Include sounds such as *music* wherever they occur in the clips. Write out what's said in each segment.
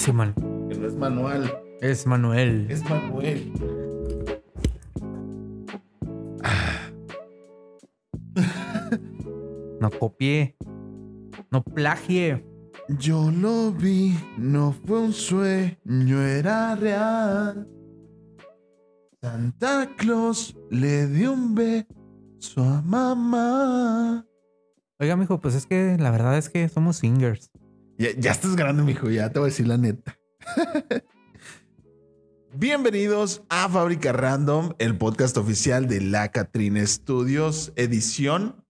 Simón. Que no es manual, Es Manuel. es Manuel. No copie. No plagie. Yo lo vi, no fue un sueño, era real. Santa Claus le dio un beso a mamá. Oiga, mijo, pues es que la verdad es que somos singers. Ya, ya estás grande, mijo, ya te voy a decir la neta. *laughs* Bienvenidos a Fábrica Random, el podcast oficial de La Catrina Studios, edición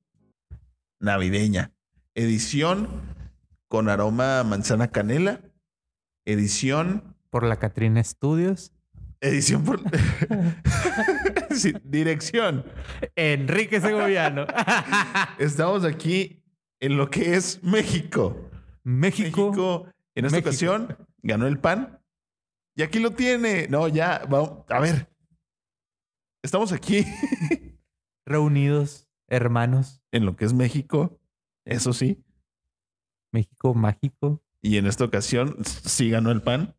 navideña. Edición con aroma a manzana canela. Edición. Por la Catrina Studios. Edición por. *laughs* *laughs* Sí, dirección. Enrique Segoviano. Estamos aquí en lo que es México. México. México, en esta México. ocasión, ganó el pan. Y aquí lo tiene. No, ya, vamos. A ver. Estamos aquí *laughs* Reunidos, hermanos. en lo que es México. Eso sí. México mágico. Y en esta ocasión sí ganó el pan.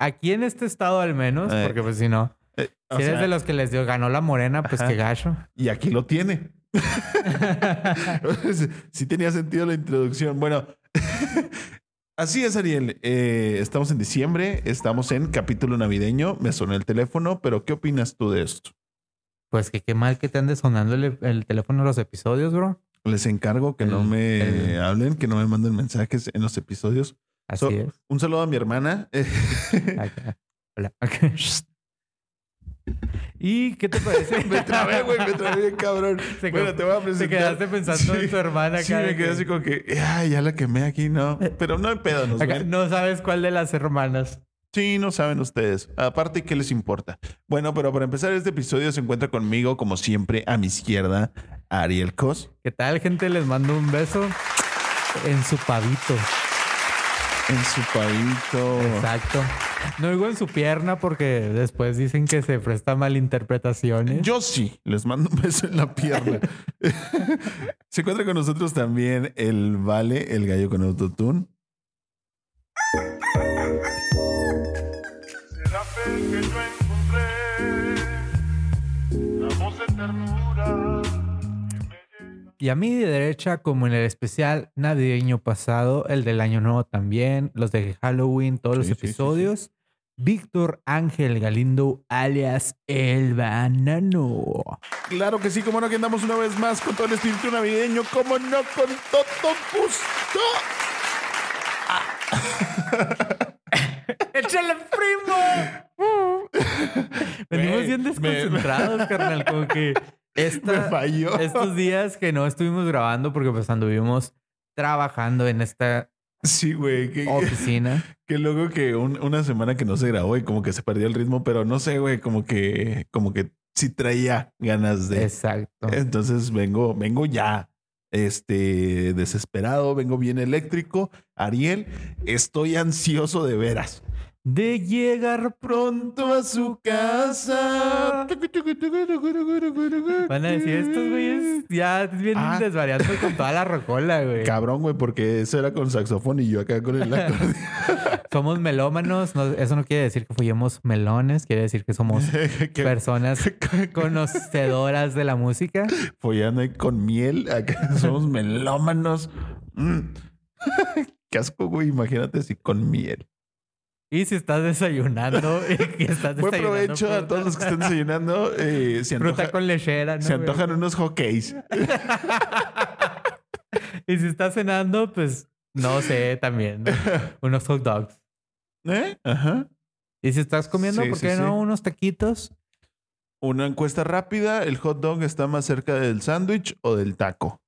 Aquí en este estado al menos, Eh, porque pues si no. Eh, Si eres sea, de los que les dio, ganó la morena, pues Ajá. qué gacho. Y aquí lo tiene. *laughs* sí tenía sentido la introducción. Bueno, *laughs* así es, Ariel. Eh, estamos en diciembre, estamos en capítulo navideño. Me sonó el teléfono, pero ¿qué opinas tú de esto? Pues que qué mal que te ande sonando el, el teléfono en los episodios, bro. Les encargo que no me el- hablen, que no me manden mensajes en los episodios. Así So- es. Un saludo a mi hermana. *laughs* Hola. ¿Y qué te parece? *laughs* me trabé, güey, me trabé bien cabrón. *laughs* Se bueno, te voy a Te presentar. quedaste pensando en tu hermana Sí, acá. me de quedé que- así como que, ay, ya la quemé aquí, no. Pero no hay pedo, nos acá. No sabes cuál de las hermanas. Sí, no saben ustedes. Aparte, ¿qué les importa? Bueno, pero para empezar este episodio se encuentra conmigo, como siempre, a mi izquierda, Ariel Cos. ¿Qué tal, gente? Les mando un beso en su pavito. En su pavito. Exacto. No digo en su pierna porque después dicen que se presta malinterpretaciones. Yo sí, les mando un beso en la pierna. *laughs* se encuentra con nosotros también el Vale, el gallo con autotune. Y a mi derecha, como en el especial navideño pasado, el del Año Nuevo también, los de Halloween, todos Sí, los sí, sí, sí. episodios, Víctor Ángel Galindo, alias El Banano. Claro que sí, como no, que andamos una vez más con todo el espíritu navideño, como no, con todo gusto. *laughs* ¡Échale, primo! *laughs* Venimos bien me- desconcentrados, carnal, como que Me falló. estos días que no estuvimos grabando porque pues anduvimos trabajando en esta Sí, güey. Que, oficina. *laughs* que luego que un- una semana que no se grabó y como que se perdió el ritmo, pero no sé, güey, como que, como que sí traía ganas de. Exacto. Entonces vengo, vengo ya, este, desesperado, vengo bien eléctrico. Ariel, estoy ansioso de veras. De llegar Pronto a su casa. Van a decir, estos güeyes ya vienen Ah. desvariando con toda la rocola, güey. Cabrón, güey, porque eso era con saxofón y yo acá con el acordeón. *laughs* Somos melómanos. no- eso no quiere decir que fuimos melones. Quiere decir que somos *laughs* personas *laughs* conocedoras de la música. follando ahí con miel. Acá somos melómanos. Mm. Qué asco, güey. Imagínate si con miel. Y si estás desayunando, *laughs* y estás Buen desayunando provecho a todos los que estén desayunando. Eh, se, Fruta antoja- con lechera, ¿no? se antojan unos hockeys. *laughs* Y si estás cenando, pues no sé, también. ¿no? *laughs* Unos hot dogs. ¿Eh? Ajá. Y si estás comiendo, Sí, ¿por qué sí. no unos taquitos? Una encuesta rápida. ¿El hot dog está más cerca del sándwich o del taco?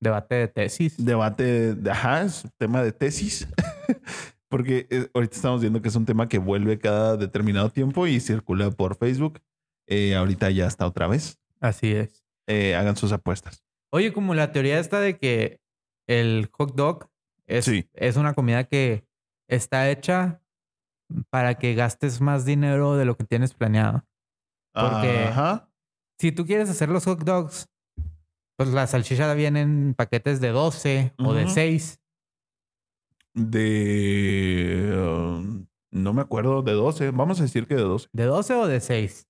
Debate de tesis. Debate, de- ajá, es tema de tesis. Porque eh, ahorita estamos viendo que es un tema que vuelve cada determinado tiempo y circula por Facebook. Eh, ahorita ya está otra vez. Así es. Eh, hagan sus apuestas. Oye, como la teoría está de que el hot dog es, Sí. es una comida que está hecha para que gastes más dinero de lo que tienes planeado. Porque- Ajá. Si tú quieres hacer los hot dogs, pues la salchicha viene en paquetes de 12 o de Ujú. 6. De. um, no me acuerdo, de 12. Vamos a decir que de 12. ¿De 12 o de 6?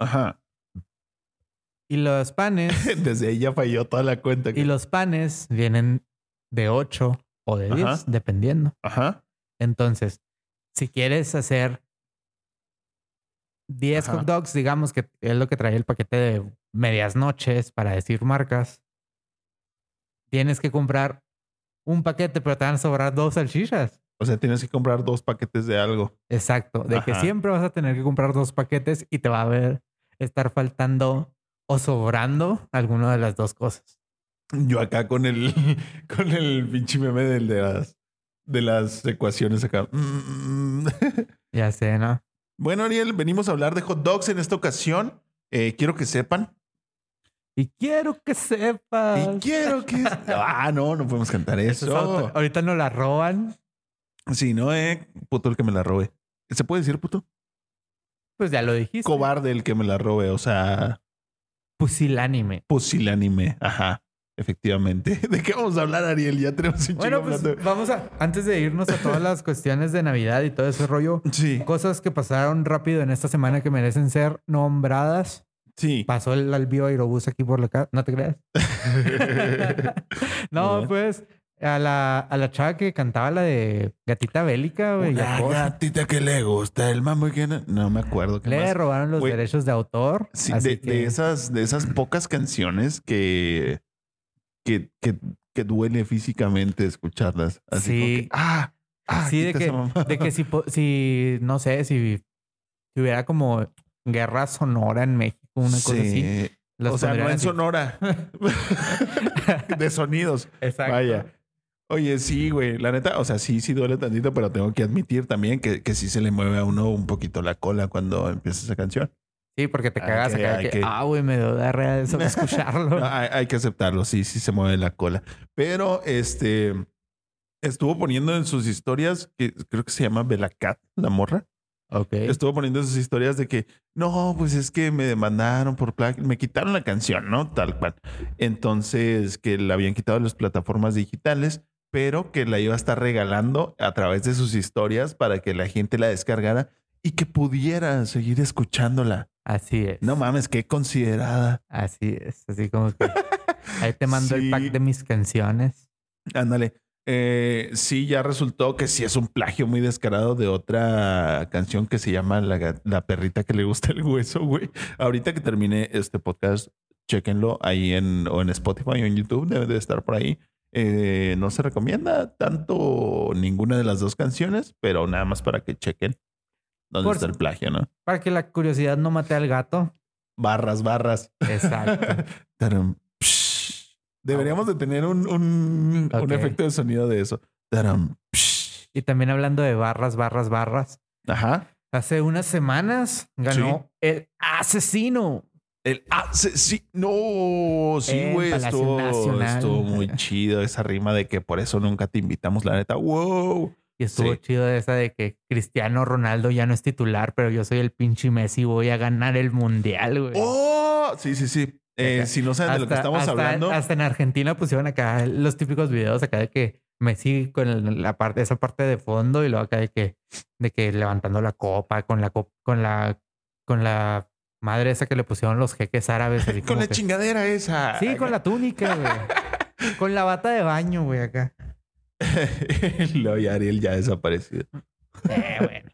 Ajá. Y los panes, *laughs* Desde ahí ya falló toda la cuenta. y los panes vienen de 8 o de 10, Ajá. dependiendo. Ajá. Entonces, si quieres hacer 10 Ajá. hot dogs, digamos que es lo que trae el paquete de medias noches para decir marcas, tienes que comprar un paquete, pero te van a sobrar dos salchichas. O sea, tienes que comprar dos paquetes de algo. Exacto, de que siempre vas a tener que comprar dos paquetes y te va a ver estar faltando o sobrando alguna de las dos cosas. Yo acá con el, *laughs* con el pinche meme del de las, de las ecuaciones acá. Ya sé, ¿no? Bueno, Ariel, venimos a hablar de hot dogs en esta ocasión. Eh, quiero que sepan. Y quiero que sepas. Y quiero que. *laughs* Ah, no, no podemos cantar Eso Ahorita nos la roban. Sí, no, eh. Puto el que me la robe. ¿Se puede decir puto? Pues ya lo dijiste. Cobarde el que me la robe. O sea, Pusilánime. pusilánime. Ajá. Efectivamente. *laughs* ¿De qué vamos a hablar, Ariel? Ya tenemos un Bueno, pues hablando. vamos a, antes de irnos a todas las cuestiones de Navidad y todo ese rollo, Sí, cosas que pasaron rápido en esta semana que merecen ser nombradas. Sí. Pasó el albio aerobús aquí por la casa. ¿No te creas? *laughs* No, pues a la, a la chava que cantaba la de Gatita Bélica, güey. Yacoa, gatita que le gusta el mambo y que no, no me acuerdo qué Le más. robaron los derechos de autor. Sí, así de, que- de esas, de esas pocas canciones que, que, que, que duele físicamente escucharlas. Así como Sí. que, ah, ah, Sí, de que, de que si, no sé, si, si hubiera como guerra sonora en México, una cosa así. Las O sea, no en así. Sonora. *laughs* de sonidos. Exacto. Vaya. Oye, sí, güey. La neta, o sea, sí, sí duele tantito, pero tengo que admitir también que, que sí se le mueve a uno un poquito la cola cuando empieza esa canción. Sí, porque te cagas acá que, que- ah, güey, me diarrea de eso de *laughs* escucharlo. No, hay, hay que aceptarlo, sí, sí se mueve la cola. Pero este estuvo poniendo en sus historias, que creo que se llama Belacat, la morra. Estuvo poniendo en sus historias de que no, pues es que me demandaron por plagio, me quitaron la canción, ¿no? Tal cual. Entonces, que la habían quitado de las plataformas digitales, pero que la iba a estar regalando a través de sus historias para que la gente la descargara y que pudiera seguir escuchándola. Así es. No mames, qué considerada. Así es. Así como que ahí te mando el pack de mis canciones. Ándale. Eh, sí, ya resultó que sí es un plagio muy descarado de otra canción que se llama La, la perrita que le gusta el hueso, güey. Ahorita que termine este podcast, chéquenlo ahí en, o en Spotify o en YouTube, debe de estar por ahí. Eh, no se recomienda tanto ninguna de las dos canciones, pero nada más para que chequen dónde Por está el plagio, ¿no? Para que la curiosidad no mate al gato. Barras, barras. Exacto. *laughs* Psh. Deberíamos de tener un, un, un efecto de sonido de eso. Taram, y también hablando de barras, barras, barras. Ajá. Hace unas semanas ganó el asesino. El ah, sí, güey, estuvo, estuvo muy *laughs* chido esa rima de que por eso nunca te invitamos, la neta. Wow. Y estuvo Sí. chido esa de que Cristiano Ronaldo ya no es titular, pero yo soy el pinche Messi y voy a ganar el mundial, güey. Oh, sí, sí, sí. Eh, si no saben de lo que estamos hasta- hablando, Hasta en Argentina pusieron acá los típicos videos acá de que Messi con la parte, esa parte de fondo y luego acá de que, de que levantando la copa con la con la, con la madre esa que le pusieron los jeques árabes. *laughs* con la que- chingadera esa. Sí, con la túnica, güey. *laughs* con la bata de baño, güey, acá. *laughs* Lo y Ariel ya desaparecido. Eh, bueno.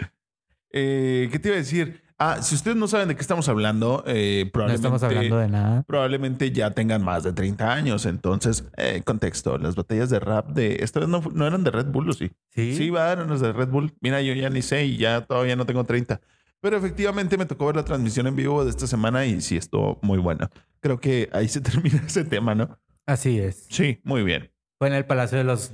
Eh, ¿Qué te iba a decir? Ah, si ustedes no saben de qué estamos hablando, eh, No probablemente, estamos hablando de nada. probablemente ya tengan más de 30 años. Entonces, eh, contexto, las batallas de rap de... Esta vez no, no eran de Red Bull, ¿o sí? Sí. Sí, eran las de Red Bull. Mira, yo ya ni sé y ya todavía no tengo 30. Pero efectivamente me tocó ver la transmisión en vivo de esta semana y sí estuvo muy buena. Creo que ahí se *laughs* termina ese tema, ¿no? Así es. Sí, muy bien. Fue en el Palacio de los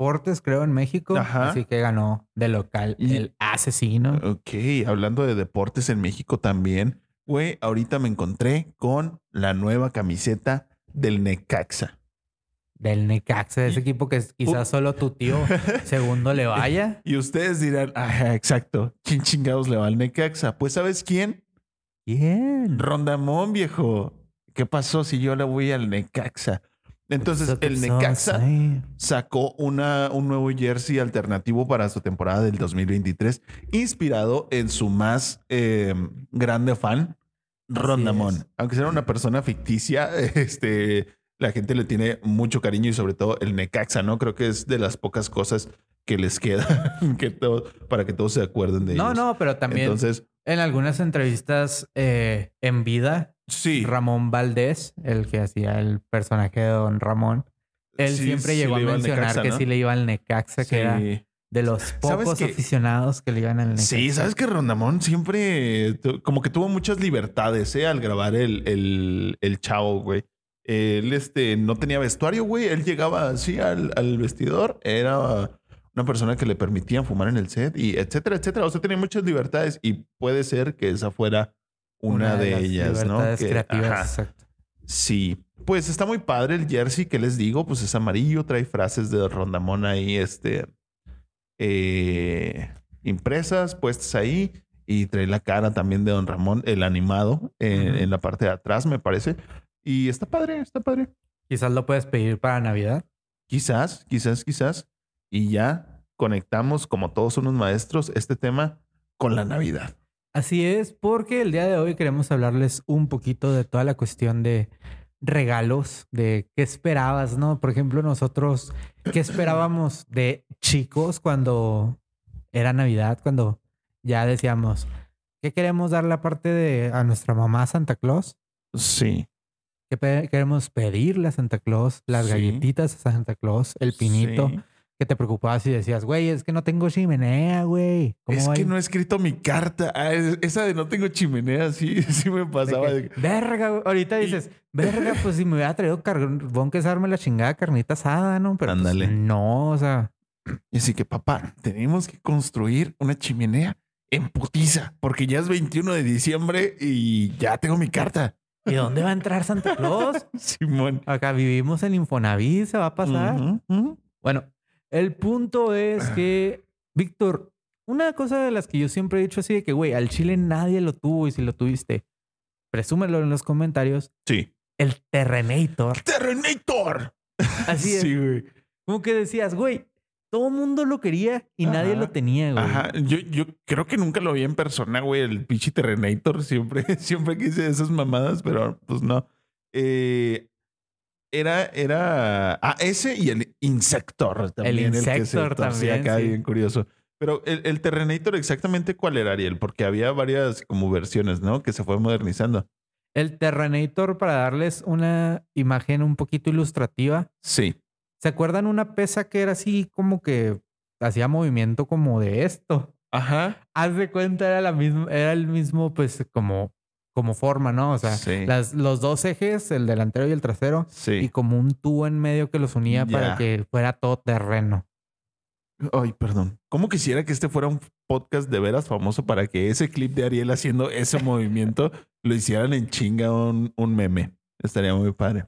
Deportes, creo, en México. Ajá. Así que ganó de local Y- el asesino. Ok, hablando de deportes en México también, güey, ahorita me encontré con la nueva camiseta del Necaxa. Del Necaxa, de ese equipo que quizás solo tu tío *laughs* segundo le vaya. Y ustedes dirán, ah, exacto, ¿quién chingados le va al Necaxa? Pues ¿sabes quién? Bien. Rondamón, viejo. ¿Qué pasó si yo le voy al Necaxa? Entonces, el Necaxa sacó una, un nuevo jersey alternativo para su temporada del 2023, inspirado en su más eh, grande fan, Rondamón. Aunque sea una persona ficticia, *laughs* este, la gente le tiene mucho cariño y sobre todo el Necaxa, ¿no? Creo que es de las pocas cosas que les queda *laughs* que todo, para que todos se acuerden de No, ellos. no, pero también Entonces, en algunas entrevistas eh, en vida, sí. Ramón Valdés, el que hacía el personaje de Don Ramón, él Sí, siempre sí llegó le a mencionar Necaxa, que ¿no? sí le iba al Necaxa, que era de los ¿Sabes pocos qué? aficionados que le iban al Necaxa. Sí, sabes que Rondamón siempre como que tuvo muchas libertades ¿eh? al grabar el, el, el chavo, güey. Él este, no tenía vestuario, güey. Él llegaba así al, al vestidor. Era una persona que le permitían fumar en el set y etcétera, etcétera. O sea, tenía muchas libertades y puede ser que esa fuera una, de, las ellas, ¿no? libertades Que- creativas, ajá. exacto. Sí, pues está muy padre el jersey que les digo, pues es amarillo, trae frases de Rondamón ahí, este, eh, impresas, puestas ahí, y trae la cara también de Don Ramón, el animado, en, Ujú. en la parte de atrás, me parece. Y está padre, está padre. Quizás lo puedes pedir para Navidad. Quizás, quizás, quizás. Y ya conectamos, como todos unos maestros, este tema con la Navidad. Así es, porque el día de hoy queremos hablarles un poquito de toda la cuestión de regalos, de qué esperabas, ¿no? Por ejemplo, nosotros, ¿qué esperábamos de chicos cuando era Navidad, cuando ya decíamos, ¿qué queremos darle aparte de a nuestra mamá Santa Claus? Sí. ¿Qué pe- queremos pedirle a Santa Claus? Las Sí. galletitas a Santa Claus, el pinito, Sí. Que te preocupabas y decías, güey, es que no tengo chimenea, güey. ¿Cómo Es que no he escrito mi carta. Ah, es- esa de no tengo chimenea, sí, *laughs* sí me De pasaba. que, verga, güey. ahorita Y- dices, *laughs* verga, pues si me hubiera traído carbón que asarme la chingada carnita asada, ¿no? Pero pues, Ándale. no, o sea, Y así que, papá, tenemos que construir una chimenea en putiza, porque ya es 21 de diciembre y ya tengo mi carta. ¿y dónde va a entrar Santa Claus? *laughs* Simón. Acá vivimos en Infonavit, se va a pasar. Bueno, el punto es que, Víctor, una cosa de las que yo siempre he dicho así de que, güey, al Chile nadie lo tuvo y si lo tuviste, presúmelo en los comentarios. Sí. El Terrenator. ¡Terrenator! Así es. Sí, güey. Como que decías, güey, todo el mundo lo quería y nadie lo tenía, güey. Ajá. Yo, yo creo que nunca lo vi en persona, güey, el pinche Terrenator. Siempre, *laughs* siempre quise esas mamadas, pero pues no. Eh, era, era. Ah, ese y el Insector también. El, que se Insector torcía también, acá, sí. bien curioso. Pero el, el Terrenator, exactamente cuál era, Ariel, porque había varias como versiones, ¿no? Que se fue modernizando. El Terrenator, para darles una imagen un poquito ilustrativa, Sí. ¿se acuerdan una pesa que era así como que hacía movimiento como de esto? Ajá. Haz de cuenta, era la misma, era el mismo, pues, como, como forma, ¿no? O sea, Sí. las, los dos ejes, el delantero y el trasero, Sí. y como un tubo en medio que los unía Ya. para que fuera todo terreno. Ay, perdón. ¿Cómo quisiera que este fuera un podcast de veras famoso para que ese clip de Ariel haciendo ese movimiento lo hicieran en chinga un, un meme? Estaría muy padre.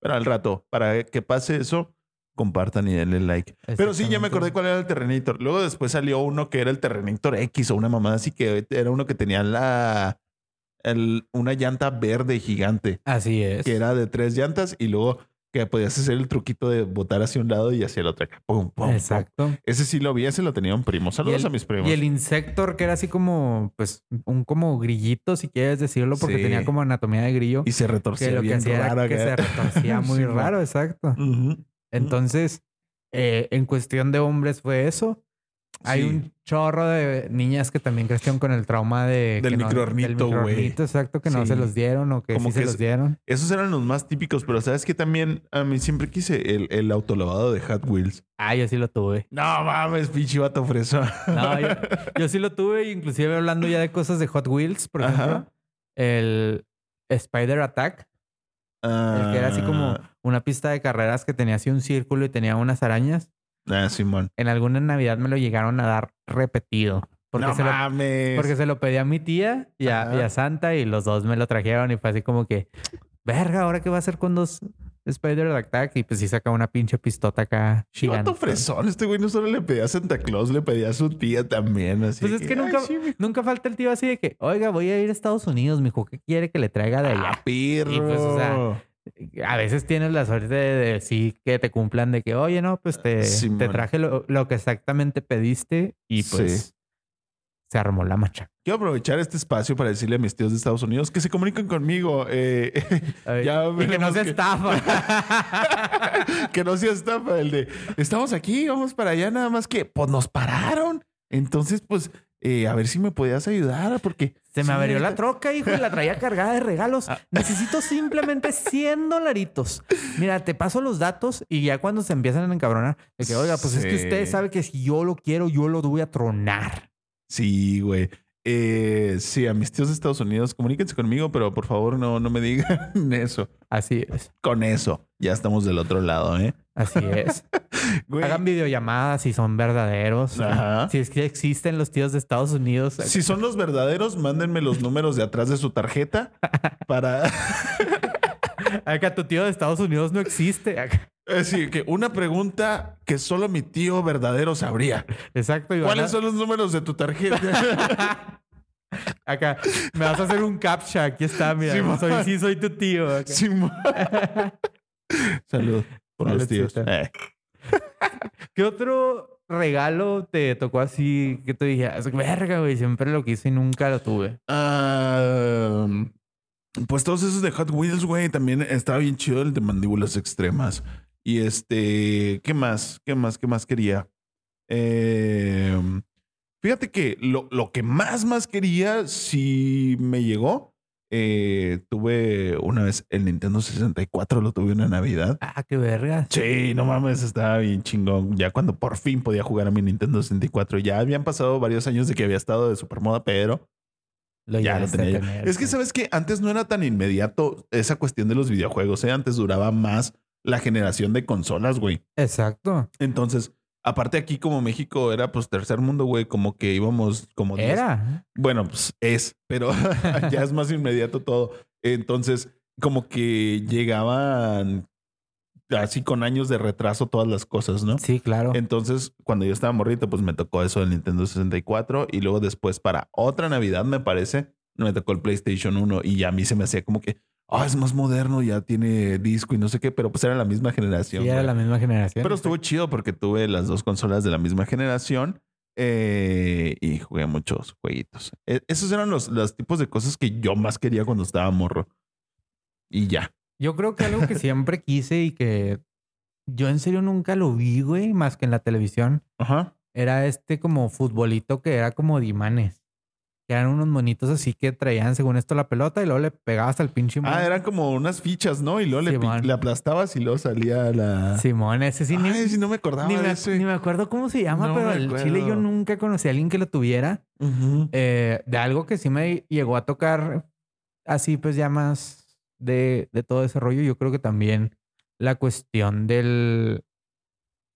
Pero al rato, para que pase eso, compartan y denle like. Pero sí, ya me acordé cuál era el Terrenator. Luego después salió uno que era el Terrenator X o una mamada así que era uno que tenía la el- una llanta verde gigante Así es. que era de tres llantas y luego que podías hacer el truquito de botar hacia un lado y hacia el otro. Pum, pum, pum. Exacto. Ese sí lo vi, ese lo tenía un primo. Saludos el- a mis primos. Y el Insector, que era así como, pues, un como grillito, si quieres decirlo, porque Sí. tenía como anatomía de grillo. Y se retorcía que lo que bien hacía raro era que se retorcía muy *laughs* Sí, raro, exacto. Entonces, eh, en cuestión de hombres fue eso. Hay Sí. un chorro de niñas que también crecieron con el trauma de... Del no- microornito, güey. exacto, que no Sí. se los dieron o que Como sí que se los dieron. Esos eran los más típicos, pero sabes que también a mí siempre quise el, el autolavado de Hot Wheels. Ah, yo sí lo tuve. No mames, pinche vato fresa. No, yo, *laughs* yo sí lo tuve, inclusive hablando ya de cosas de Hot Wheels, por Ajá. ejemplo, el Spider Attack, el que era así como una pista de carreras que tenía así un círculo y tenía unas arañas. Ah, Simón. En alguna Navidad me lo llegaron a dar repetido. Porque, no se, lo, mames. porque se lo pedí a mi tía y a, y a Santa y los dos me lo trajeron y fue así como que, verga, ¿ahora qué va a hacer con dos Spider Attack? Y pues sí saca una pinche pistota acá gigante. fresón. Este güey no solo le pedía a Santa Claus, le pedía a su tía también. Así Pues es que nunca, ay, sí, mi- nunca falta el tío así de que, oiga, voy a ir a Estados Unidos, mijo, ¿qué quiere que le traiga de allá? Ah, pirro. Y pues, o sea, a veces tienes la suerte de, de sí que te cumplan de que, oye, no, pues te, Simón. te traje lo, lo que exactamente pediste y pues Sí. se armó la macha. Quiero aprovechar este espacio para decirle a mis tíos de Estados Unidos que se comuniquen conmigo. eh, *laughs* Ya y que no se que- estafa. *laughs* que no sea estafa el de estamos aquí, vamos para allá, nada más que pues nos pararon. Entonces, pues, eh, a ver si me podías ayudar, porque Se me sí, averió la troca, hijo, y la traía *laughs* cargada de regalos. Ah. Necesito simplemente 100 dolaritos. Mira, te paso los datos y ya cuando se empiezan a encabronar, de que, oiga, pues es que usted sabe que si yo lo quiero, yo lo voy a tronar. Sí, güey. Eh, sí, a mis tíos de Estados Unidos, comuníquense conmigo, pero por favor no, no me digan *laughs* eso. Así es. Con eso, ya estamos del otro lado, ¿eh? Así es. *laughs* Hagan videollamadas si son verdaderos. Ajá. Si es que existen los tíos de Estados Unidos. si son los verdaderos, mándenme los números de atrás de su tarjeta para... *laughs* Acá tu tío de Estados Unidos no existe. Acá. Así que una pregunta que solo mi tío verdadero sabría. Exacto. y van ¿Cuáles son los números de tu tarjeta? *laughs* Acá me vas a hacer un captcha. Aquí está, mira. Soy, sí, soy tu tío. *laughs* Salud por los tíos. Eh. ¿Qué otro regalo te tocó así que te dijeras, verga, güey, siempre lo quise y nunca lo tuve? Ah, pues todos esos de Hot Wheels, güey, también estaba bien chido el de mandíbulas extremas. Y este, ¿qué más? ¿Qué más? ¿Qué más quería? Eh, fíjate que lo, lo que más, más quería, si me llegó, eh, tuve una vez el Nintendo 64, lo tuve una Navidad. Ah, qué verga. Sí, no mames, estaba bien chingón. Ya cuando por fin podía jugar a mi Nintendo 64, ya habían pasado varios años de que había estado de supermoda, pero Lo ya lo tenía. tener, Es que sabes que antes no era tan inmediato esa cuestión de los videojuegos, ¿eh? Antes duraba más la generación de consolas, güey. Exacto. Entonces, aparte aquí como México era pues tercer mundo, güey, como que íbamos como... diez- Era. Bueno, pues es, pero *laughs* ya es más inmediato todo. Entonces, como que llegaban así con años de retraso todas las cosas, ¿no? Sí, claro. Entonces, cuando yo estaba morrito, pues me tocó eso del Nintendo 64 y luego después para otra Navidad, me parece, me tocó el PlayStation 1 y ya a mí se me hacía como que, ah, es más moderno, ya tiene disco y no sé qué, pero pues era la misma generación. Sí, era güey. la misma generación. Pero estuvo chido porque tuve las dos consolas de la misma generación eh, y jugué muchos jueguitos. E- esos eran los, los tipos de cosas que yo más quería cuando estaba morro. Y ya. Yo creo que algo que siempre quise y que yo en serio nunca lo vi, güey, más que en la televisión, Ajá. era este como futbolito que era como de imanes. Que eran unos monitos así que traían según esto la pelota y luego le pegabas al pinche mono. Ah, eran como unas fichas, ¿no? Y luego le, Simón. le aplastabas y luego salía la... Simón, ese sí ni, no me acordaba ni me, ese. ni me acuerdo cómo se llama, No pero al chile yo nunca conocí a alguien que lo tuviera. Eh, de algo que sí me llegó a tocar así, pues ya más de, de todo ese rollo. Yo creo que también la cuestión del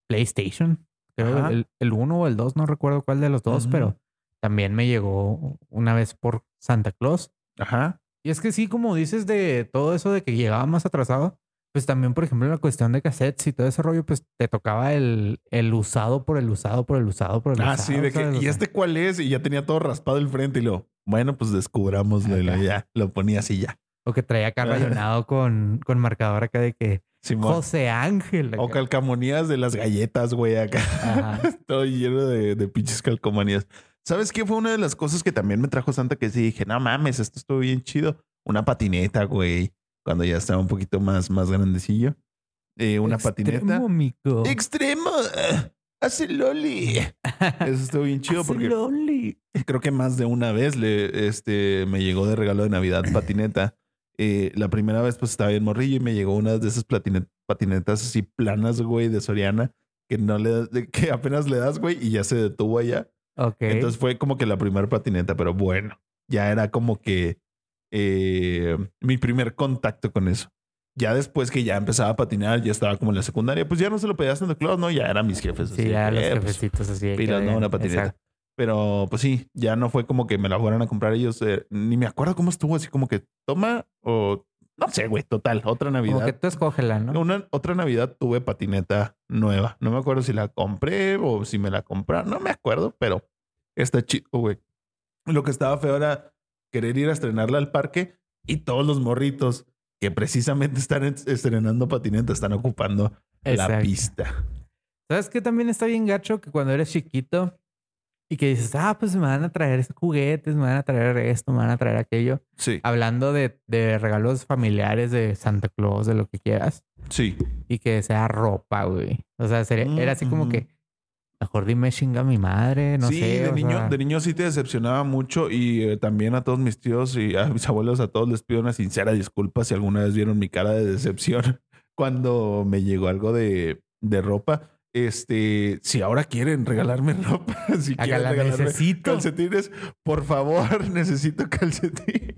PlayStation. Creo el, el 1 o el 2, no recuerdo cuál de los dos, pero también me llegó una vez por Santa Claus. Ajá. Y es que sí, como dices de todo eso de que llegaba más atrasado, pues también, por ejemplo, la cuestión de cassettes y todo ese rollo, pues te tocaba el, el usado por el usado por el usado por el Ah, usado. sí, de que, ¿y este cuál es? Y ya tenía todo raspado el frente y lo, bueno, pues descubramoslo y lo- ya, lo ponía así ya. O que traía acá *laughs* rayonado con, con marcador acá de que Simón. José Ángel. acá. O calcamonías de las galletas, güey, acá. Ajá. *laughs* Todo lleno de, de pinches calcomanías. ¿Sabes qué? Fue una de las cosas que también me trajo Santa que sí dije, no mames, esto estuvo bien chido. Una patineta, güey. Cuando ya estaba un poquito más, más grandecillo. Eh, una patineta. Extremo, mico. ¡Extremo! ¡Hace loli! Eso estuvo bien chido Hace porque loli. creo que más de una vez le, este, me llegó de regalo de Navidad patineta. Eh, la primera vez pues estaba bien morrillo y me llegó una de esas patinetas así planas, güey, de Soriana, que no le que apenas le das, güey, y ya se detuvo allá. Ok. Entonces fue como que la primera patineta, pero bueno, ya era como que eh, mi primer contacto con eso. Ya después que ya empezaba a patinar, ya estaba como en la secundaria, pues ya no se lo pedía a Santa Claus, ¿no? Ya eran mis jefes. así sí, de ya los eh, pues, jefecitos así. pilas, ¿no? Una patineta. Exacto. Pero pues sí, ya no fue como que me la fueran a comprar ellos. eh, ni me acuerdo cómo estuvo, así como que toma o no sé, güey, total, otra Como que Navidad. tú escógela, ¿no? Una, otra Navidad tuve patineta nueva. No me acuerdo si la compré o si me la compraron. No me acuerdo, pero está chido, güey. Lo que estaba feo era querer ir a estrenarla al parque y todos los morritos que precisamente están en- estrenando patineta, están ocupando la pista. ¿Sabes qué también está bien gacho? Que cuando eres chiquito y que dices, ah, pues me van a traer juguetes, me van a traer esto, me van a traer aquello. Sí, Hablando de, de regalos familiares de Santa Claus, de lo que quieras. sí. Y que sea ropa, güey. O sea, sería- era así como que, mejor dime chinga mi madre, no sí, sé. de o niño, sea, de niño sí te decepcionaba mucho y eh, también a todos mis tíos y a mis *laughs* abuelos, a todos les pido una sincera disculpa si alguna vez vieron mi cara de decepción *laughs* cuando me llegó algo de, de ropa. Este, si ahora quieren regalarme *laughs* ropa, si Acá quieren la regalarme necesito. calcetines, por favor, *laughs* necesito calcetines.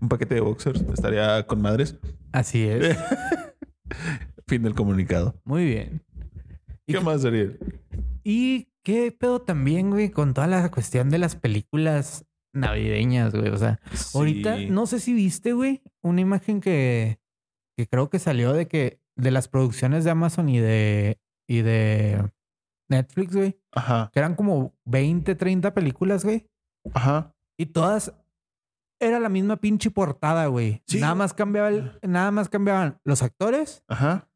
Un paquete de boxers estaría con madres. Así es. *laughs* Fin del comunicado. Muy bien. ¿Y ¿Qué qué- más, Ariel? Y qué pedo también, güey, con toda la cuestión de las películas navideñas, güey. O sea, ahorita no sé si viste, güey, una imagen que, que creo que salió de que de las producciones de Amazon y de y de Netflix, güey, Ajá, que eran como 20, 30 películas, güey, ajá. y todas era la misma pinche portada, güey. Sí. Nada más cambiaba el- nada más cambiaban los actores Ajá.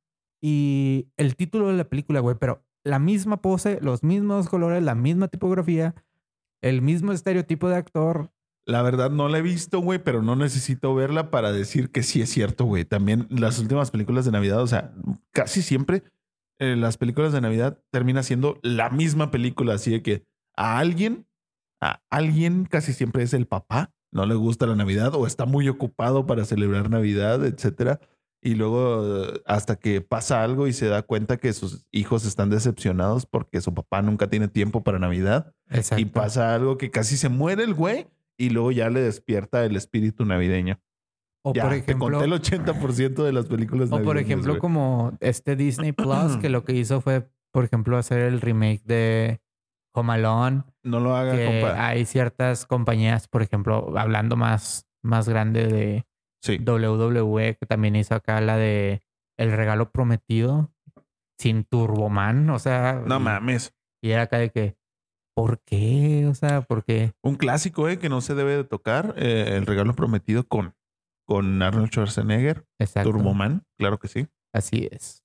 y el título de la película, güey, pero la misma pose, los mismos colores, la misma tipografía, el mismo estereotipo de actor. La verdad no la he visto, güey, pero no necesito verla para decir que sí es cierto, güey. También las últimas películas de Navidad, o sea, casi siempre eh, las películas de Navidad termina siendo la misma película, así de que a alguien, a alguien casi siempre es el papá, no le gusta la Navidad o está muy ocupado para celebrar Navidad, etcétera. Y luego eh, hasta que pasa algo y se da cuenta que sus hijos están decepcionados porque su papá nunca tiene tiempo para Navidad Exacto. y pasa algo que casi se muere el güey y luego ya le despierta el espíritu navideño. O ya, por te ejemplo, conté el 80% de las películas o por ejemplo como este Disney Plus que lo que hizo fue, por ejemplo, hacer el remake de Home Alone, No lo haga, que compa. hay ciertas compañías, por ejemplo, hablando más más grande de Sí. WWE que también hizo acá la de El regalo prometido sin Turboman, o sea, No y- mames. Y era acá de que, ¿por qué? O sea, ¿por qué? Un clásico, eh, que no se debe de tocar. eh, el regalo prometido con, con Arnold Schwarzenegger. Exacto. Turboman, claro que sí. Así es.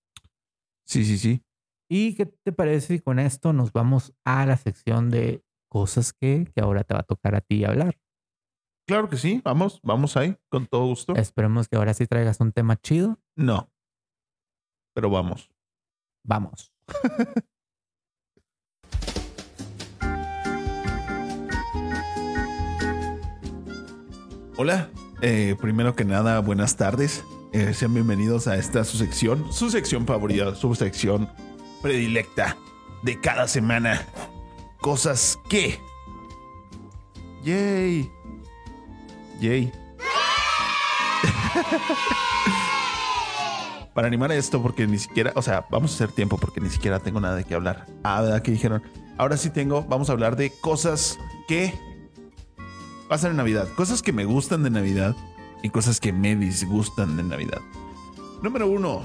Sí, sí, sí. ¿Y qué te parece si con esto nos vamos a la sección de cosas que, que ahora te va a tocar a ti hablar? Claro que sí. Vamos, vamos ahí, con todo gusto. Esperemos que ahora sí traigas un tema chido. No. Pero vamos. Vamos. *laughs* Hola, eh, primero que nada, buenas tardes. Eh, sean bienvenidos a esta su sección, su sección favorita, su sección predilecta de cada semana. Cosas que. Yay. Yay. *laughs* Para animar esto, porque ni siquiera, o sea, vamos a hacer tiempo porque ni siquiera tengo nada de qué hablar. Ah, ¿verdad que dijeron? Ahora sí tengo, vamos a hablar de cosas que pasan en Navidad. Cosas que me gustan de Navidad y cosas que me disgustan de Navidad. Número uno.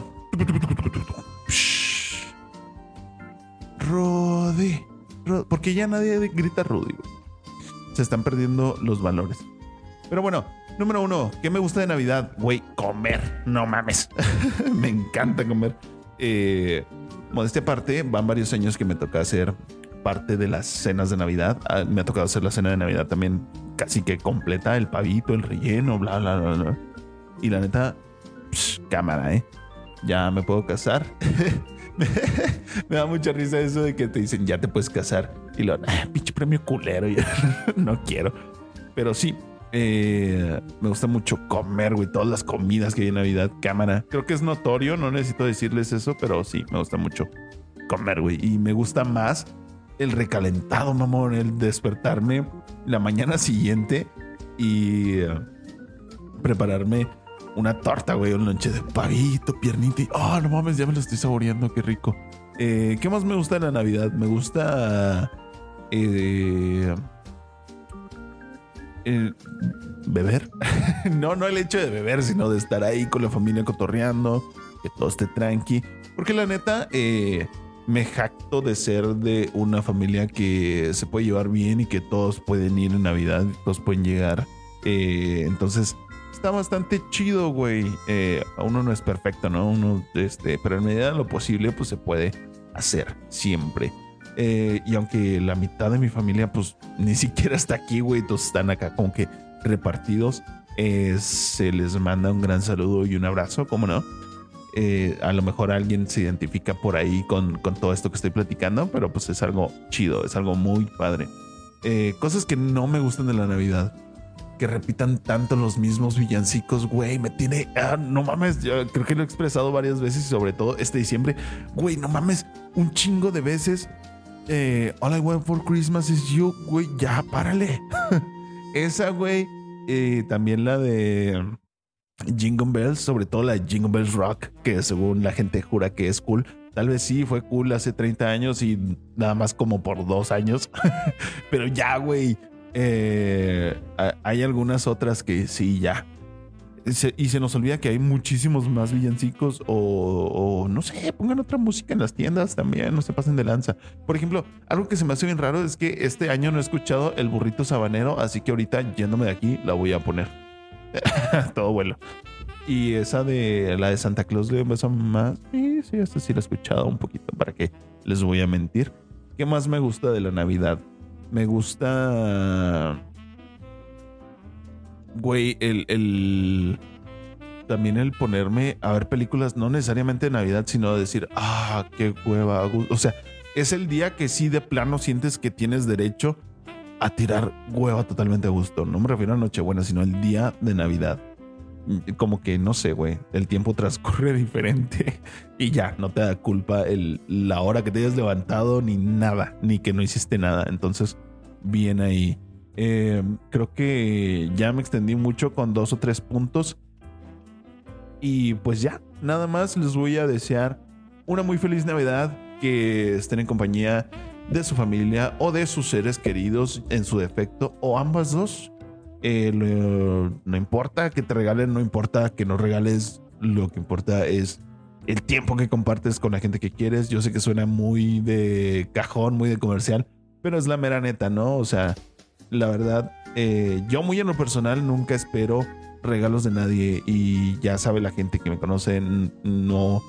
Rudy. Ru- Porque ya nadie grita Rudy. Se están perdiendo los valores. Pero bueno, número uno. ¿Qué me gusta de Navidad? Güey, comer. No mames. *laughs* me encanta comer. Eh, modestia aparte, van varios años que me toca hacer parte de las cenas de Navidad. Ah, Me ha tocado hacer la cena de Navidad también casi que completa, el pavito, el relleno, bla, bla, bla, bla. Y la neta, psh, cámara, ¿eh? Ya me puedo casar. *laughs* me da mucha risa eso de que te dicen, ya te puedes casar. Y lo, ah, pinche premio culero, ya *laughs* no quiero. Pero sí, eh, me gusta mucho comer, güey, todas las comidas que hay en Navidad, cámara. Creo que es notorio, no necesito decirles eso, pero sí, me gusta mucho comer, güey. Y me gusta más el recalentado, mamón, el despertarme la mañana *laughs* siguiente y eh, prepararme una torta, güey, un lonche de pavito, piernita y, oh, no mames, ya me lo estoy saboreando, qué rico. Eh, ¿Qué más me gusta de la Navidad? Me gusta eh, beber. *laughs* no, no el hecho de beber, sino de estar ahí con la familia cotorreando, que todo esté tranqui. Porque la neta, eh, me jacto de ser de una familia que se puede llevar bien y que todos pueden ir en Navidad, todos pueden llegar. Eh, entonces, está bastante chido, güey. Eh, uno no es perfecto, ¿no? Uno, este, pero en medida de lo posible, pues se puede hacer siempre. Eh, y aunque la mitad de mi familia, pues *laughs* ni siquiera está aquí, güey, todos están acá como que repartidos, se les manda un gran saludo y un abrazo, ¿cómo no? Eh, a lo mejor alguien se identifica por ahí con, con, todo esto que estoy platicando, pero pues es algo chido, es algo muy padre. Eh, cosas que no me gustan de la Navidad. Que repitan tanto los mismos villancicos, güey, me tiene... Ah, no mames, yo creo que lo he expresado varias veces y sobre todo este diciembre. Güey, no mames, un chingo de veces. Eh, All I want for Christmas is you, güey, ya, párale. *laughs* Esa, güey. Eh, también la de Jingle Bells, sobre todo la Jingle Bells Rock, que según la gente jura que es cool. Tal vez sí fue cool hace 30 años y nada más como por dos años. *laughs* Pero ya, güey. Eh, hay algunas otras que sí, ya. Y se nos olvida que hay muchísimos más villancicos o, o, no sé, pongan otra música en las tiendas también, no se pasen de lanza. Por ejemplo, algo que se me hace bien raro es que este año no he escuchado el burrito sabanero, así que ahorita yéndome de aquí la voy a poner. *laughs* Todo vuelo. Y esa de la de Santa Claus un beso más. Sí, sí, esta sí la he escuchado un poquito. ¿Para qué les voy a mentir? ¿Qué más me gusta de la Navidad? Me gusta. Güey, el, el. También el ponerme a ver películas, no necesariamente de Navidad, sino decir, ah, qué hueva. O sea, es el día que sí de plano sientes que tienes derecho a tirar hueva totalmente a gusto. No me refiero a Nochebuena, sino el día de Navidad como que no sé, güey, el tiempo transcurre *laughs* diferente y ya, no te da culpa la hora que te hayas levantado ni nada, ni que no hiciste nada. Entonces, bien ahí. Eh, creo que ya me extendí mucho con dos o tres puntos. Y pues ya, nada más les voy a desear una muy feliz Navidad, que estén en compañía de su familia o de sus seres queridos en su defecto, o ambas dos eh, no importa que te regalen, no importa que no regales, lo que importa es el tiempo que compartes con la gente que quieres. Yo sé que suena muy de cajón, muy de comercial, pero es la mera neta, ¿no? O sea, la verdad, eh, yo muy en lo personal nunca espero regalos de nadie y ya sabe la gente que me conoce, no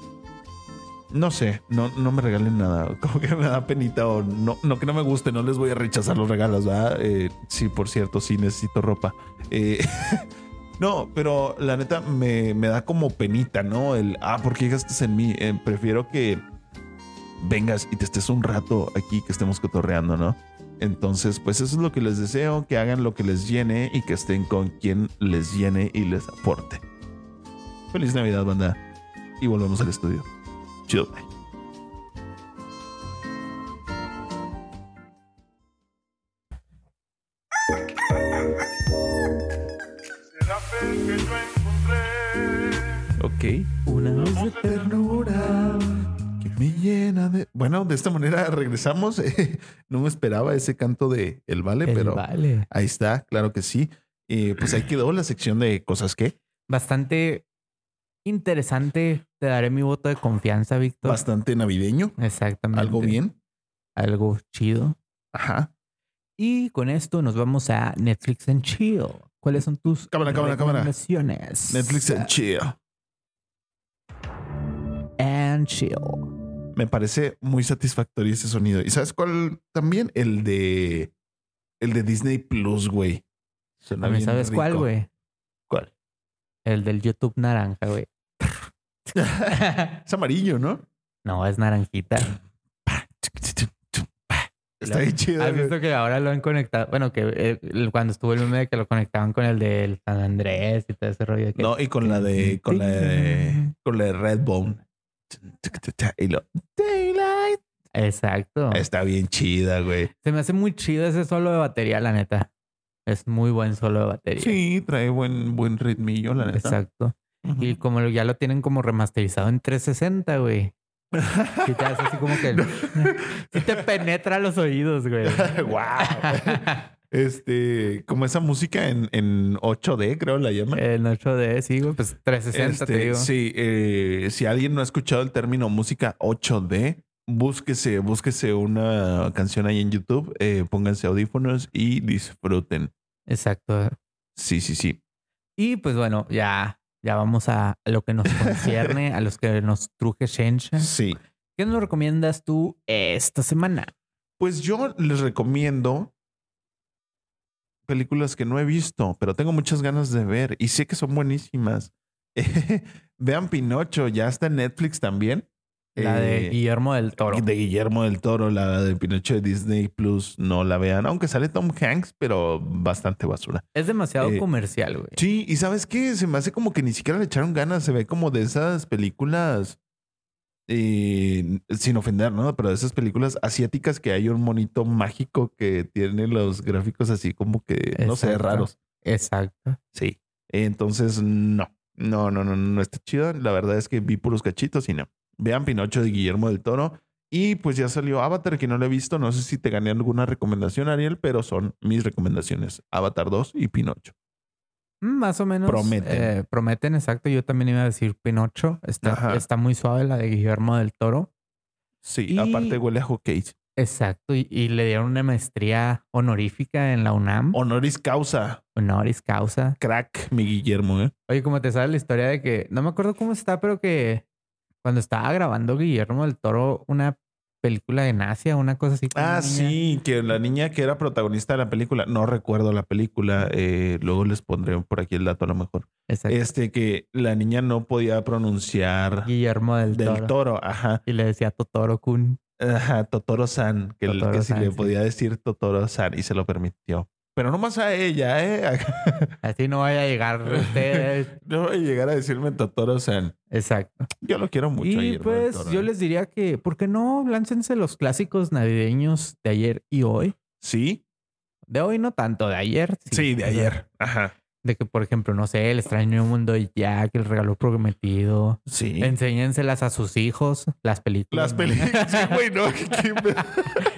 no sé, no, no me regalen nada. *laughs* Como que me da penita o no, no que no me guste, no les voy a rechazar los regalos, ¿verdad? Eh, sí, por cierto, sí necesito ropa. Eh, *laughs* no, pero la neta me, me, da como penita, ¿no? El, ah, ¿por qué en mí? Eh, prefiero que vengas y te estés un rato aquí, que estemos cotorreando, ¿no? Entonces, pues eso es lo que les deseo, que hagan lo que les llene y que estén con quien les llene y les aporte. Feliz Navidad, banda. Y volvemos al estudio. Chido, bye. Será fe que yo encontré. Ok. Una La vez de voz de Ternura que me llena de. Bueno, de esta manera regresamos. *laughs* no me esperaba ese canto de El Vale, El pero vale. ahí está, claro que sí. Eh, pues ahí quedó la sección de cosas que. Bastante interesante. Te daré mi voto de confianza, Víctor. Bastante navideño. Exactamente. Algo bien. Algo chido. Ajá. Y con esto nos vamos a Netflix and Chill. ¿Cuáles son tus Cámara, cámara, cámara. Netflix and chill. and Chill. Me parece muy satisfactorio ese sonido. ¿Y sabes cuál? También el de. El de Disney Plus, güey. Sabes cuál, rico. güey. ¿Cuál? El del YouTube naranja, güey. Es amarillo, ¿no? no, es naranjita. Está bien chido. ¿Has visto que ahora lo han conectado? Bueno, que eh, cuando estuvo el meme de que lo conectaban con el del San Andrés y todo ese rollo. que- No, y con la de. Con la de. Con la de Redbone. Y lo. Daylight. Exacto. Está bien chida, güey. Se me hace muy chido ese solo de batería, la neta. Es muy buen solo de batería. Sí, trae buen, buen ritmillo, la neta. Exacto. Y como ya lo tienen como remasterizado en 360, güey. Sí te hace así como que... *laughs* sí te penetra los oídos, güey. *laughs* wow. Este, como esa música en, en 8D, creo la llaman. En 8D, sí, güey. Pues 360, te Este, digo. Sí, eh, si alguien no ha escuchado el término música 8D, búsquese, búsquese una canción ahí en YouTube, eh, pónganse audífonos y disfruten. Exacto. Sí, sí, sí. Y pues bueno, ya, ya vamos a lo que nos concierne, a los que nos truje Shensha. Sí. ¿Qué nos recomiendas tú esta semana? Pues yo les recomiendo películas que no he visto, pero tengo muchas ganas de ver y sé que son buenísimas. *laughs* Vean Pinocho, ya está en Netflix también. La de Eh, Guillermo del Toro. De Guillermo del Toro, la de Pinocho de Disney Plus, no la vean, aunque sale Tom Hanks, pero bastante basura. Es demasiado Eh, comercial, güey. Sí, y sabes qué, se me hace como que ni siquiera le echaron ganas, se ve como de esas películas, eh, sin ofender, ¿no? Pero de esas películas asiáticas que hay un monito mágico que tiene los gráficos así como que, no sé, raros. Exacto. Sí. Entonces, no, no, no, no, no está chido. La verdad es que vi puros cachitos y no. Vean Pinocho de Guillermo del Toro. Y pues ya salió Avatar, que no lo he visto. No sé si te gané alguna recomendación, Ariel, pero son mis recomendaciones. Avatar 2 y Pinocho. Mm, Más o menos. Prometen. eh, prometen, exacto. Yo también iba a decir Pinocho. Está, está muy suave la de Guillermo del Toro. Sí, Y- aparte huele a hockey. Exacto. Y, y le dieron una maestría honorífica en la UNAM. Honoris causa. Honoris causa. Crack, mi Guillermo, ¿eh? Oye, como te sabe la historia de que, no me acuerdo cómo está, pero que cuando estaba grabando Guillermo del Toro una película en Asia, una cosa así. Ah, sí, que la niña que era protagonista de la película, no recuerdo la película, eh, luego les pondré por aquí el dato a lo mejor. Exacto. Este, que la niña no podía pronunciar Guillermo del, del Toro. toro, ajá. Y le decía Totoro Kun. Ajá, Totoro-san, que, el- que si le podía decir Totoro-san y se lo permitió. Pero no más a ella, ¿eh? *laughs* Así no vaya a llegar *laughs* no voy a llegar a decirme Totoro-san. Exacto. Yo lo quiero mucho. Y pues Toro, yo les diría que, ¿por qué no láncense los clásicos navideños de ayer y hoy? Sí, De hoy no tanto, de ayer. sí, de O sea, ayer. Ajá. De que, por ejemplo, no sé, el extraño mundo de Jack, el regalo prometido. Sí. Enséñenselas a sus hijos, las películas. Las películas, *laughs* sí, güey, ¿no? ¿Qué- qué-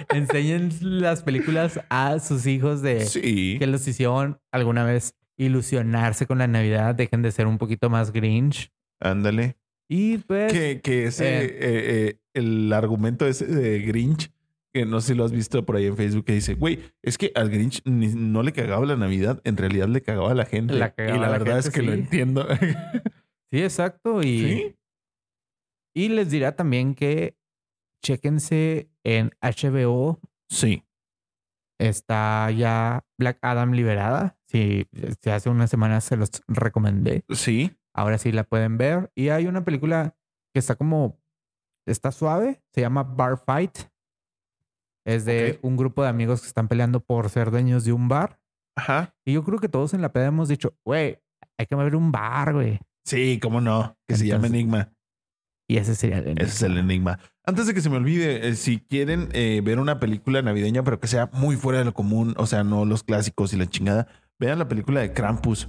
*laughs* Enseñen las películas a sus hijos de Sí. que los hicieron alguna vez ilusionarse con la Navidad. Dejen de ser un poquito más Grinch. Ándale. Y pues. Que, que ese, Eh. eh, eh, el argumento ese de Grinch, que no sé si lo has visto por ahí en Facebook, que dice, güey, es que al Grinch ni- no le cagaba la Navidad, en realidad le cagaba a la gente. La y la verdad es que lo entiendo. *laughs* Sí, exacto. Y, ¿Sí? y les dirá también que chéquense en HBO. Sí. Está ya Black Adam liberada. Sí, si hace unas semanas se los recomendé. Sí. Ahora sí la pueden ver. Y hay una película que está como. Está suave. Se llama Bar Fight. Es de un grupo de amigos que están peleando por ser dueños de un bar. Ajá. Y yo creo que todos en la peda hemos dicho, güey, hay que ver un bar, güey. Sí, cómo no. Que se llama Enigma. Y ese sería el Ese es el enigma. Antes de que se me olvide, eh, si quieren eh, ver una película navideña, pero que sea muy fuera de lo común, o sea, no los clásicos y la chingada, vean la película de Krampus.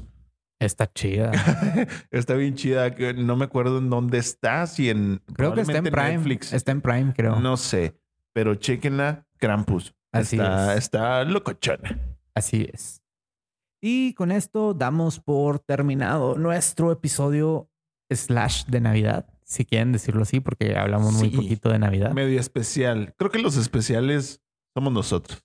Está chida. *laughs* está bien chida. No me acuerdo en dónde está, si en. Creo que está en Prime. Netflix. Está en Prime, creo. No sé, pero chequenla, Krampus. Así está, es. está locochona. Así es. Y con esto damos por terminado nuestro episodio slash de Navidad, si quieren decirlo así, porque hablamos muy poquito de Navidad. Medio especial. Creo que los especiales somos nosotros.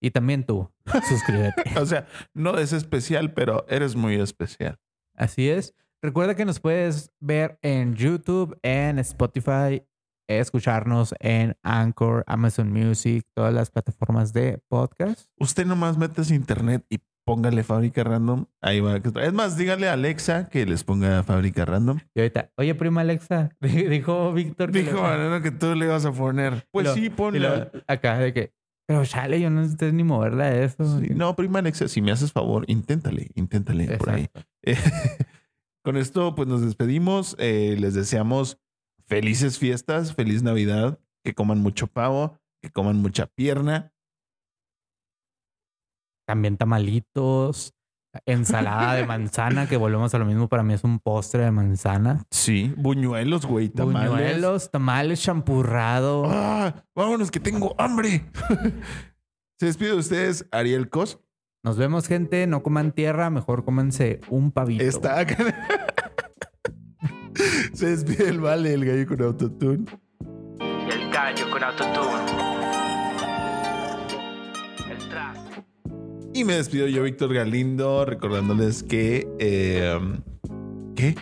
Y también tú, suscríbete. *laughs* O sea, no es especial, pero eres muy especial. Así es. Recuerda que nos puedes ver en YouTube, en Spotify, escucharnos en Anchor, Amazon Music, todas las plataformas de podcast. Usted nomás a internet y póngale fábrica random. Ahí va. Es más, dígale a Alexa que les ponga fábrica random. Y ahorita, oye, prima Alexa, *laughs* dijo Víctor. que Dijo que tú le ibas a poner. Pues Lo- sí, ponla. lo- acá de que, pero chale, yo no sé ni moverla a eso. Sí, No, prima Alexa, si me haces favor, inténtale, inténtale por ahí. Eh, *laughs* con esto, pues nos despedimos. Eh, les deseamos felices fiestas, feliz Navidad, que coman mucho pavo, que coman mucha pierna. También tamalitos, ensalada de manzana, que volvemos a lo mismo. Para mí es un postre de manzana. Sí, buñuelos, güey, tamales. Buñuelos, tamales, champurrado. ¡Ah! Vámonos, que tengo hambre. *laughs* Se despide de ustedes, Ariel Cos. Nos vemos, gente. No coman tierra, mejor cómanse un pavito. Está. *laughs* *laughs* Se despide el vale, el gallo con autotune. El gallo con autotune. El traste. Y me despido yo, Víctor Galindo, recordándoles que... eh, ¿Qué?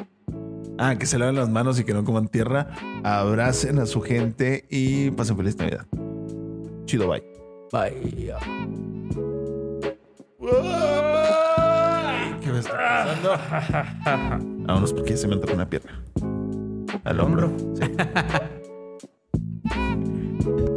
Ah, que se laven las manos y que no coman tierra. Abracen a su gente y pasen feliz Navidad. Chido, bye. Bye. ¿Qué me está pasando? *laughs* Vámonos porque se me tocó una pierna. Al hombro. Sí. *laughs*